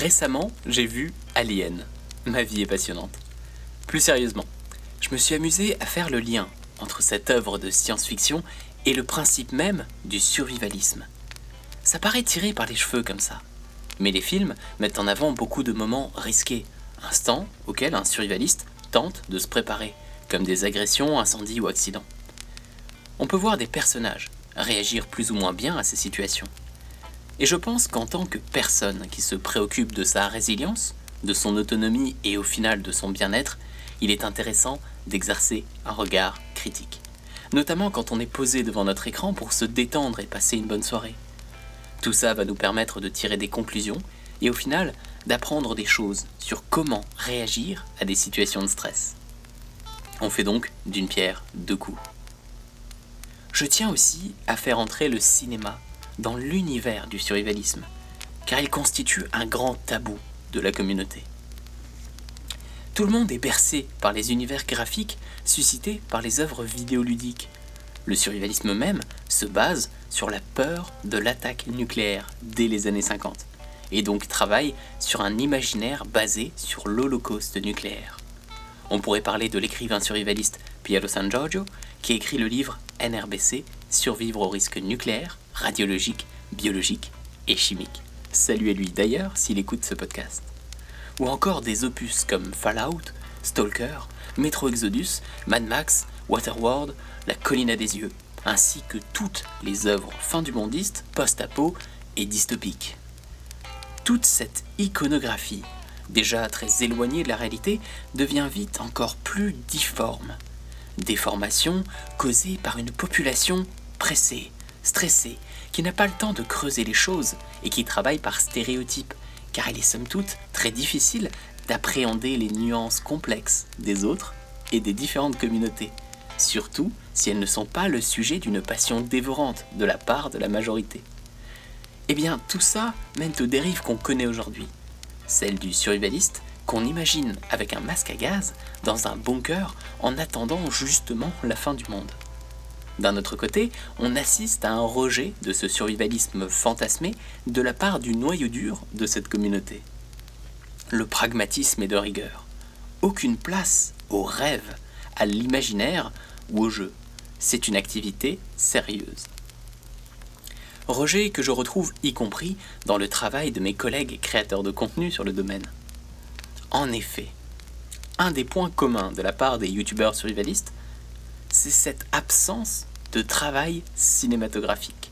Récemment, j'ai vu Alien. Ma vie est passionnante. Plus sérieusement, je me suis amusé à faire le lien entre cette œuvre de science-fiction et le principe même du survivalisme. Ça paraît tiré par les cheveux comme ça. Mais les films mettent en avant beaucoup de moments risqués, instants auxquels un survivaliste tente de se préparer, comme des agressions, incendies ou accidents. On peut voir des personnages réagir plus ou moins bien à ces situations. Et je pense qu'en tant que personne qui se préoccupe de sa résilience, de son autonomie et au final de son bien-être, il est intéressant d'exercer un regard critique. Notamment quand on est posé devant notre écran pour se détendre et passer une bonne soirée. Tout ça va nous permettre de tirer des conclusions et au final d'apprendre des choses sur comment réagir à des situations de stress. On fait donc d'une pierre deux coups. Je tiens aussi à faire entrer le cinéma dans l'univers du survivalisme, car il constitue un grand tabou de la communauté. Tout le monde est bercé par les univers graphiques suscités par les œuvres vidéoludiques. Le survivalisme même se base sur la peur de l'attaque nucléaire dès les années 50, et donc travaille sur un imaginaire basé sur l'Holocauste nucléaire. On pourrait parler de l'écrivain survivaliste Piero San Giorgio, qui écrit le livre NRBC, Survivre au risque nucléaire, radiologique, biologique et chimique. Salut à lui d'ailleurs s'il écoute ce podcast. Ou encore des opus comme Fallout, Stalker, Metro Exodus, Mad Max, Waterworld, La colline des yeux, ainsi que toutes les œuvres fin du mondiste, post-apo et dystopiques. Toute cette iconographie, déjà très éloignée de la réalité, devient vite encore plus difforme. Déformation causée par une population pressée, stressée, qui n'a pas le temps de creuser les choses et qui travaille par stéréotypes, car il est somme toute très difficile d'appréhender les nuances complexes des autres et des différentes communautés, surtout si elles ne sont pas le sujet d'une passion dévorante de la part de la majorité. Eh bien, tout ça mène aux dérives qu'on connaît aujourd'hui, celle du survivaliste qu'on imagine avec un masque à gaz dans un bunker en attendant justement la fin du monde. D'un autre côté, on assiste à un rejet de ce survivalisme fantasmé de la part du noyau dur de cette communauté. Le pragmatisme est de rigueur. Aucune place au rêve, à l'imaginaire ou au jeu. C'est une activité sérieuse. Rejet que je retrouve y compris dans le travail de mes collègues créateurs de contenu sur le domaine. En effet, un des points communs de la part des youtubeurs survivalistes, c'est cette absence de travail cinématographique.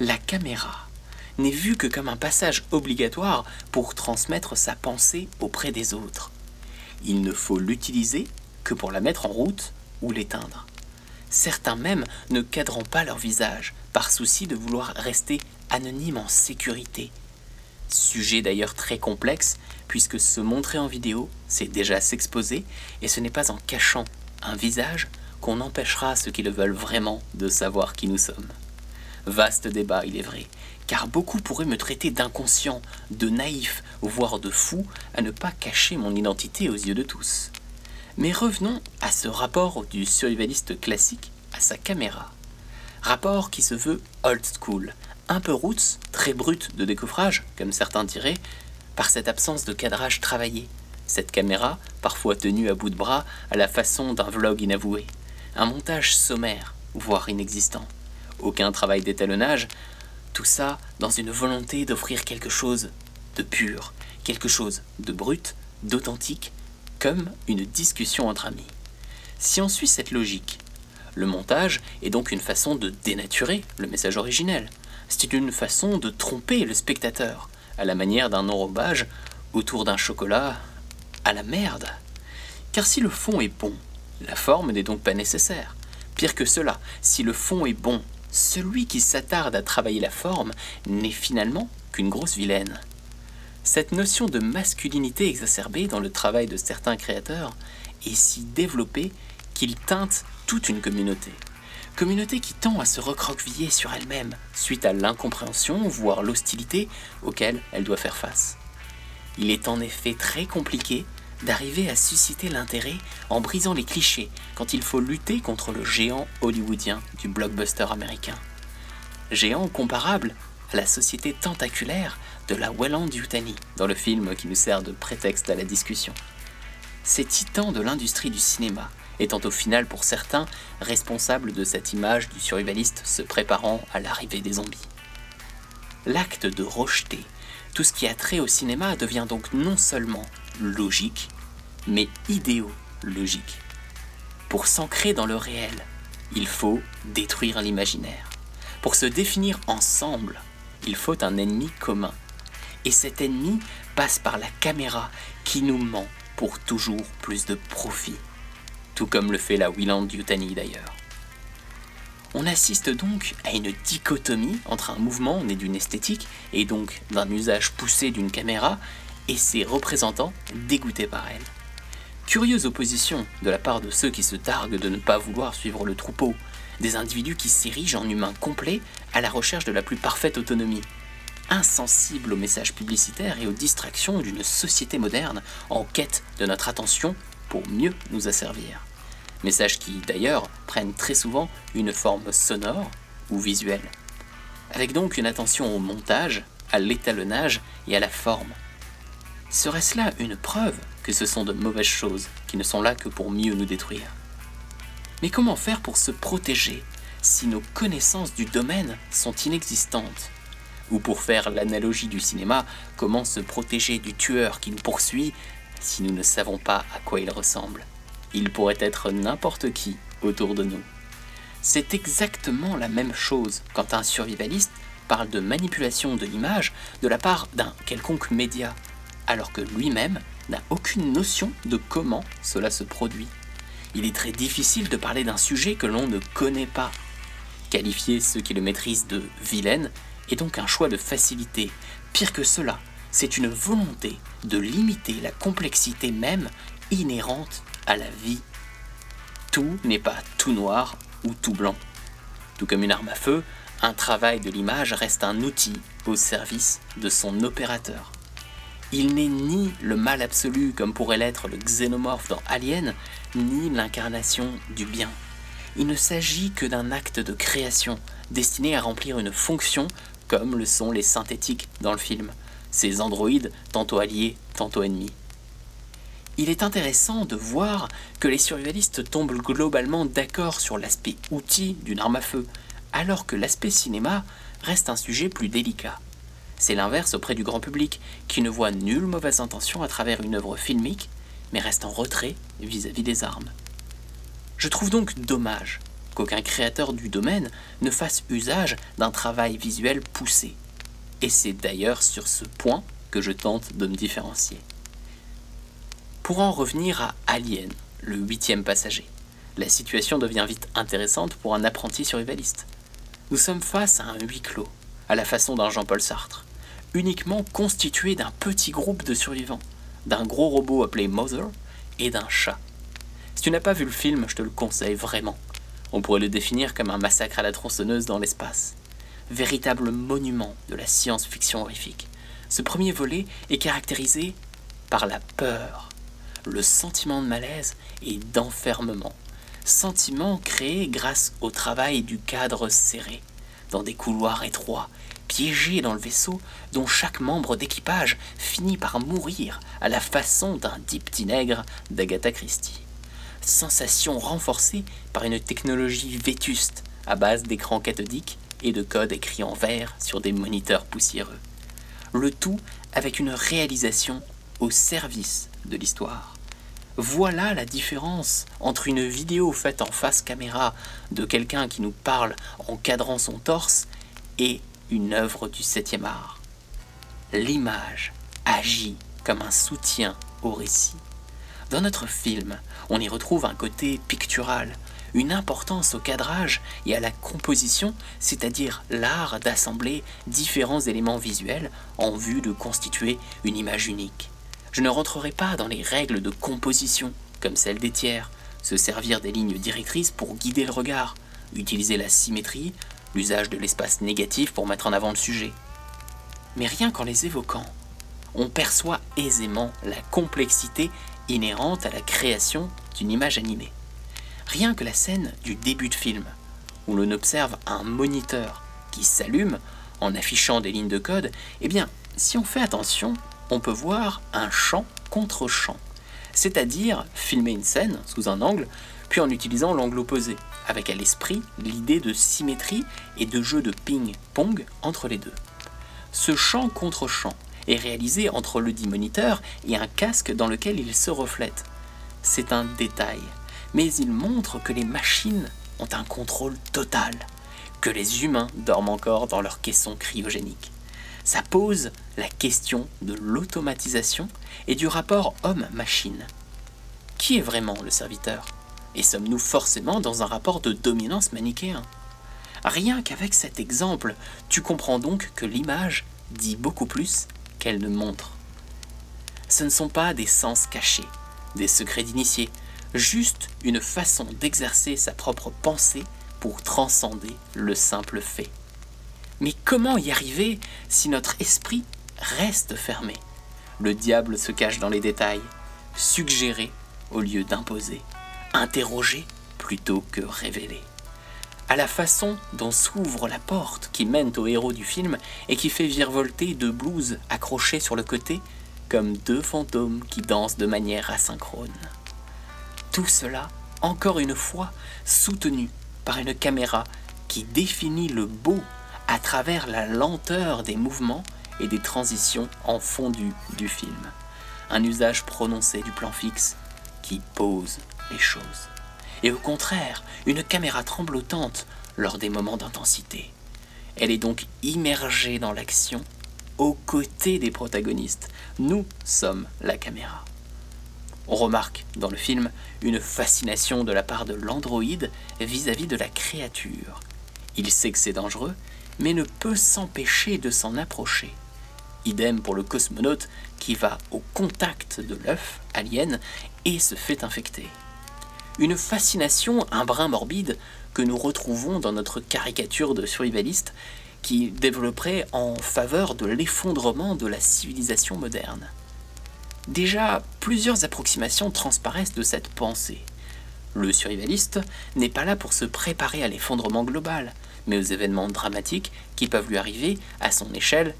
La caméra n'est vue que comme un passage obligatoire pour transmettre sa pensée auprès des autres. Il ne faut l'utiliser que pour la mettre en route ou l'éteindre. Certains même ne cadrent pas leur visage par souci de vouloir rester anonyme en sécurité. Sujet d'ailleurs très complexe puisque se montrer en vidéo, c'est déjà s'exposer, et ce n'est pas en cachant un visage qu'on empêchera ceux qui le veulent vraiment de savoir qui nous sommes. Vaste débat, il est vrai, car beaucoup pourraient me traiter d'inconscient, de naïf, voire de fou, à ne pas cacher mon identité aux yeux de tous. Mais revenons à ce rapport du survivaliste classique à sa caméra. Rapport qui se veut old school, un peu roots, très brut de décoffrage, comme certains diraient, par cette absence de cadrage travaillé, cette caméra, parfois tenue à bout de bras à la façon d'un vlog inavoué, un montage sommaire, voire inexistant, aucun travail d'étalonnage, tout ça dans une volonté d'offrir quelque chose de pur, quelque chose de brut, d'authentique, comme une discussion entre amis. Si on suit cette logique, le montage est donc une façon de dénaturer le message originel. C'est une façon de tromper le spectateur, à la manière d'un enrobage autour d'un chocolat à la merde. Car si le fond est bon, la forme n'est donc pas nécessaire. Pire que cela, si le fond est bon, celui qui s'attarde à travailler la forme n'est finalement qu'une grosse vilaine. Cette notion de masculinité exacerbée dans le travail de certains créateurs est si développée qu'il teinte toute une communauté. Communauté qui tend à se recroqueviller sur elle-même suite à l'incompréhension, voire l'hostilité auquel elle doit faire face. Il est en effet très compliqué d'arriver à susciter l'intérêt en brisant les clichés quand il faut lutter contre le géant hollywoodien du blockbuster américain. Géant comparable à la société tentaculaire de la Welland-Yutani, dans le film qui nous sert de prétexte à la discussion. Ces titans de l'industrie du cinéma étant au final pour certains responsables de cette image du survivaliste se préparant à l'arrivée des zombies. L'acte de rejeter tout ce qui a trait au cinéma devient donc non seulement logique, mais idéologique. Pour s'ancrer dans le réel, il faut détruire l'imaginaire. Pour se définir ensemble, il faut un ennemi commun. Et cet ennemi passe par la caméra qui nous ment pour toujours plus de profit. Tout comme le fait la Wieland Yutani d'ailleurs. On assiste donc à une dichotomie entre un mouvement né d'une esthétique et donc d'un usage poussé d'une caméra et ses représentants dégoûtés par elle. Curieuse opposition de la part de ceux qui se targuent de ne pas vouloir suivre le troupeau, des individus qui s'érigent en humains complets à la recherche de la plus parfaite autonomie, insensibles aux messages publicitaires et aux distractions d'une société moderne en quête de notre attention pour mieux nous asservir. Messages qui, d'ailleurs, prennent très souvent une forme sonore ou visuelle. Avec donc une attention au montage, à l'étalonnage et à la forme. Serait-ce là une preuve que ce sont de mauvaises choses qui ne sont là que pour mieux nous détruire? Mais comment faire pour se protéger si nos connaissances du domaine sont inexistantes? Ou pour faire l'analogie du cinéma, comment se protéger du tueur qui nous poursuit si nous ne savons pas à quoi il ressemble? Il pourrait être n'importe qui autour de nous. C'est exactement la même chose quand un survivaliste parle de manipulation de l'image de la part d'un quelconque média, alors que lui-même n'a aucune notion de comment cela se produit. Il est très difficile de parler d'un sujet que l'on ne connaît pas. Qualifier ceux qui le maîtrisent de vilaines est donc un choix de facilité. Pire que cela, c'est une volonté de limiter la complexité même inhérente à la vie. Tout n'est pas tout noir ou tout blanc. Tout comme une arme à feu, un travail de l'image reste un outil au service de son opérateur. Il n'est ni le mal absolu comme pourrait l'être le xénomorphe dans Alien, ni l'incarnation du bien. Il ne s'agit que d'un acte de création destiné à remplir une fonction comme le sont les synthétiques dans le film ces androïdes tantôt alliés, tantôt ennemis. Il est intéressant de voir que les survivalistes tombent globalement d'accord sur l'aspect outil d'une arme à feu, alors que l'aspect cinéma reste un sujet plus délicat. C'est l'inverse auprès du grand public, qui ne voit nulle mauvaise intention à travers une œuvre filmique, mais reste en retrait vis-à-vis des armes. Je trouve donc dommage qu'aucun créateur du domaine ne fasse usage d'un travail visuel poussé, et c'est d'ailleurs sur ce point que je tente de me différencier. Pour en revenir à Alien, le huitième passager, la situation devient vite intéressante pour un apprenti survivaliste. Nous sommes face à un huis clos, à la façon d'un Jean-Paul Sartre, uniquement constitué d'un petit groupe de survivants, d'un gros robot appelé Mother et d'un chat. Si tu n'as pas vu le film, je te le conseille vraiment. On pourrait le définir comme un massacre à la tronçonneuse dans l'espace véritable monument de la science-fiction horrifique. Ce premier volet est caractérisé par la peur, le sentiment de malaise et d'enfermement, sentiment créé grâce au travail du cadre serré, dans des couloirs étroits, piégés dans le vaisseau dont chaque membre d'équipage finit par mourir à la façon d'un diptynègre d'Agatha Christie. Sensation renforcée par une technologie vétuste à base d'écrans cathodiques et de code écrit en vert sur des moniteurs poussiéreux. Le tout avec une réalisation au service de l'histoire. Voilà la différence entre une vidéo faite en face caméra de quelqu'un qui nous parle en cadrant son torse et une œuvre du 7e art. L'image agit comme un soutien au récit. Dans notre film, on y retrouve un côté pictural, une importance au cadrage et à la composition, c'est-à-dire l'art d'assembler différents éléments visuels en vue de constituer une image unique. Je ne rentrerai pas dans les règles de composition, comme celles des tiers, se servir des lignes directrices pour guider le regard, utiliser la symétrie, l'usage de l'espace négatif pour mettre en avant le sujet. Mais rien qu'en les évoquant, on perçoit aisément la complexité inhérente à la création d'une image animée. Rien que la scène du début de film, où l'on observe un moniteur qui s'allume en affichant des lignes de code, eh bien, si on fait attention, on peut voir un champ contre champ. C'est-à-dire filmer une scène sous un angle, puis en utilisant l'angle opposé, avec à l'esprit l'idée de symétrie et de jeu de ping-pong entre les deux. Ce champ contre champ est réalisé entre le dit moniteur et un casque dans lequel il se reflète. C'est un détail, mais il montre que les machines ont un contrôle total, que les humains dorment encore dans leur caisson cryogénique. Ça pose la question de l'automatisation et du rapport homme-machine. Qui est vraiment le serviteur? Et sommes-nous forcément dans un rapport de dominance manichéen? Rien qu'avec cet exemple, tu comprends donc que l'image dit beaucoup plus qu'elle ne montre. Ce ne sont pas des sens cachés, des secrets d'initié, juste une façon d'exercer sa propre pensée pour transcender le simple fait. Mais comment y arriver si notre esprit reste fermé? Le diable se cache dans les détails, suggérer au lieu d'imposer, interroger plutôt que révéler. À la façon dont s'ouvre la porte qui mène au héros du film et qui fait virevolter deux blouses accrochées sur le côté comme deux fantômes qui dansent de manière asynchrone. Tout cela, encore une fois, soutenu par une caméra qui définit le beau à travers la lenteur des mouvements et des transitions en fondu du film. Un usage prononcé du plan fixe qui pose les choses. Et au contraire, une caméra tremblotante lors des moments d'intensité. Elle est donc immergée dans l'action aux côtés des protagonistes. Nous sommes la caméra. On remarque dans le film une fascination de la part de l'androïde vis-à-vis de la créature. Il sait que c'est dangereux, mais ne peut s'empêcher de s'en approcher. Idem pour le cosmonaute qui va au contact de l'œuf alien et se fait infecter. Une fascination, un brin morbide, que nous retrouvons dans notre caricature de survivaliste qui développerait en faveur de l'effondrement de la civilisation moderne. Déjà, plusieurs approximations transparaissent de cette pensée. Le survivaliste n'est pas là pour se préparer à l'effondrement global, mais aux événements dramatiques qui peuvent lui arriver à son échelle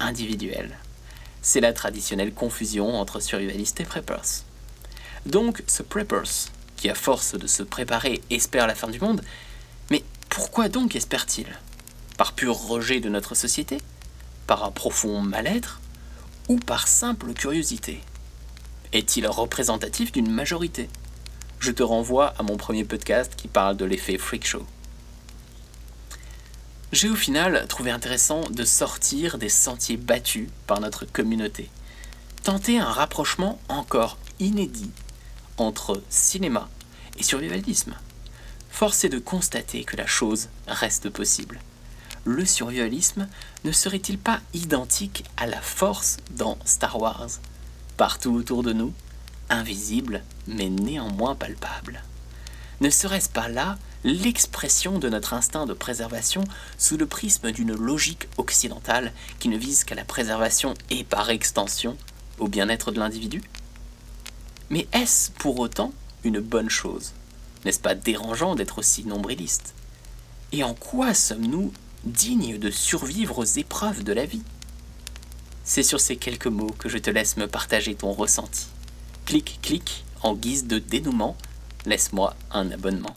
individuelle. C'est la traditionnelle confusion entre survivaliste et preppers. Donc ce preppers, qui à force de se préparer espère la fin du monde, mais pourquoi donc espère-t-il? Par pur rejet de notre société? Par un profond mal-être? Ou par simple curiosité? Est-il représentatif d'une majorité? Je te renvoie à mon premier podcast qui parle de l'effet freak show. J'ai au final trouvé intéressant de sortir des sentiers battus par notre communauté. Tenter un rapprochement encore inédit entre cinéma et survivalisme. Force est de constater que la chose reste possible. Le survivalisme ne serait-il pas identique à la force dans Star Wars? Partout autour de nous, invisible mais néanmoins palpable. Ne serait-ce pas là l'expression de notre instinct de préservation sous le prisme d'une logique occidentale qui ne vise qu'à la préservation et par extension au bien-être de l'individu? Mais est-ce pour autant une bonne chose? N'est-ce pas dérangeant d'être aussi nombriliste? Et en quoi sommes-nous dignes de survivre aux épreuves de la vie? C'est sur ces quelques mots que je te laisse me partager ton ressenti. Clic, clic, en guise de dénouement, laisse-moi un abonnement.